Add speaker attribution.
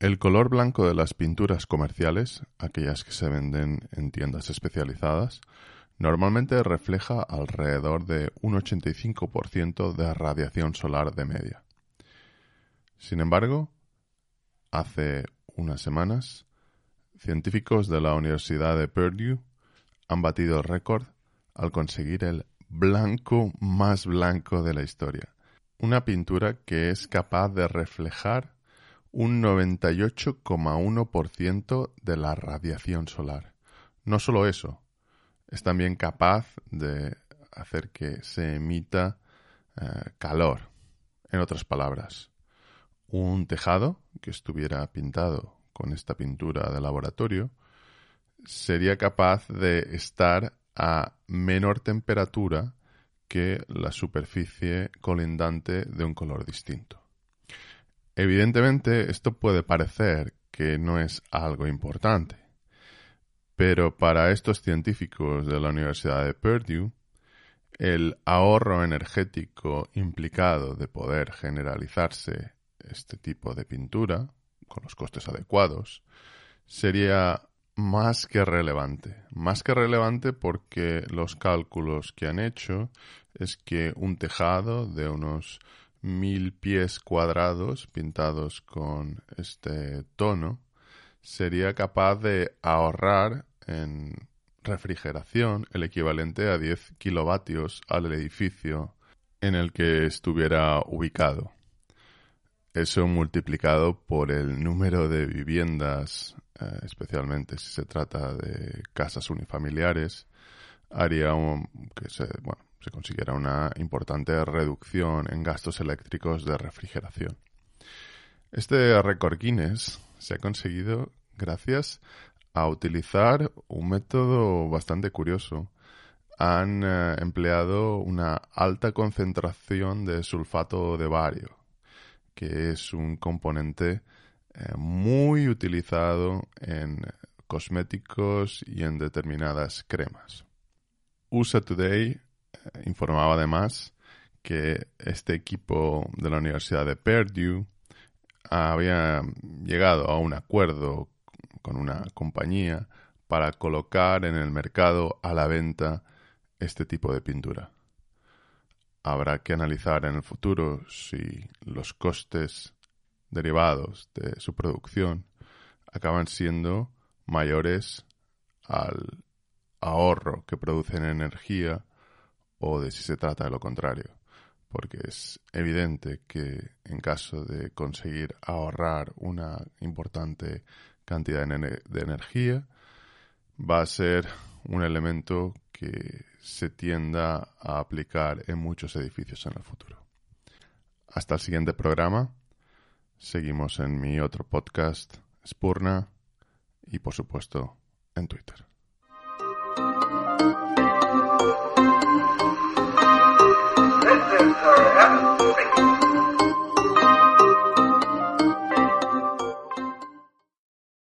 Speaker 1: El color blanco de las pinturas comerciales, aquellas que se venden en tiendas especializadas, normalmente refleja alrededor de un 85% de radiación solar de media. Sin embargo, hace unas semanas, científicos de la Universidad de Purdue han batido récord al conseguir el blanco más blanco de la historia. Una pintura que es capaz de reflejar un 98,1% de la radiación solar. No solo eso, es también capaz de hacer que se emita eh, calor. En otras palabras, un tejado que estuviera pintado con esta pintura de laboratorio sería capaz de estar a menor temperatura que la superficie colindante de un color distinto. Evidentemente, esto puede parecer que no es algo importante, pero para estos científicos de la Universidad de Purdue, el ahorro energético implicado de poder generalizarse este tipo de pintura, con los costes adecuados, sería más que relevante. Más que relevante porque los cálculos que han hecho es que un tejado de unos mil pies cuadrados pintados con este tono sería capaz de ahorrar en refrigeración el equivalente a 10 kilovatios al edificio en el que estuviera ubicado. Eso multiplicado por el número de viviendas, eh, especialmente si se trata de casas unifamiliares, haría que se, bueno, se consiguiera una importante reducción en gastos eléctricos de refrigeración. Este récord Guinness se ha conseguido gracias a utilizar un método bastante curioso. Han eh, empleado una alta concentración de sulfato de bario, que es un componente eh, muy utilizado en cosméticos y en determinadas cremas. USA Today informaba además que este equipo de la Universidad de Purdue había llegado a un acuerdo con una compañía para colocar en el mercado a la venta este tipo de pintura. Habrá que analizar en el futuro si los costes derivados de su producción acaban siendo mayores al ahorro que producen energía o de si se trata de lo contrario. Porque es evidente que en caso de conseguir ahorrar una importante cantidad de energía, va a ser un elemento que se tienda a aplicar en muchos edificios en el futuro. Hasta el siguiente programa. Seguimos en mi otro podcast, Spurna, y por supuesto en Twitter.